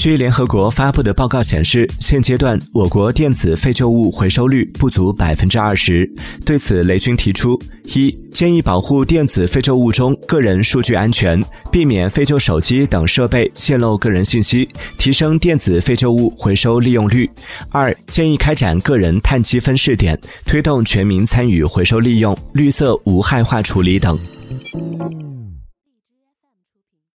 据联合国发布的报告显示现阶段我国电子废旧物回收率不足百分之二十。对此雷军提出一建议保护电子废旧物中个人数据安全避免废旧手机等设备泄露个人信息提升电子废旧物回收利用率。二建议开展个人碳积分试点推动全民参与回收利用绿色无害化处理等。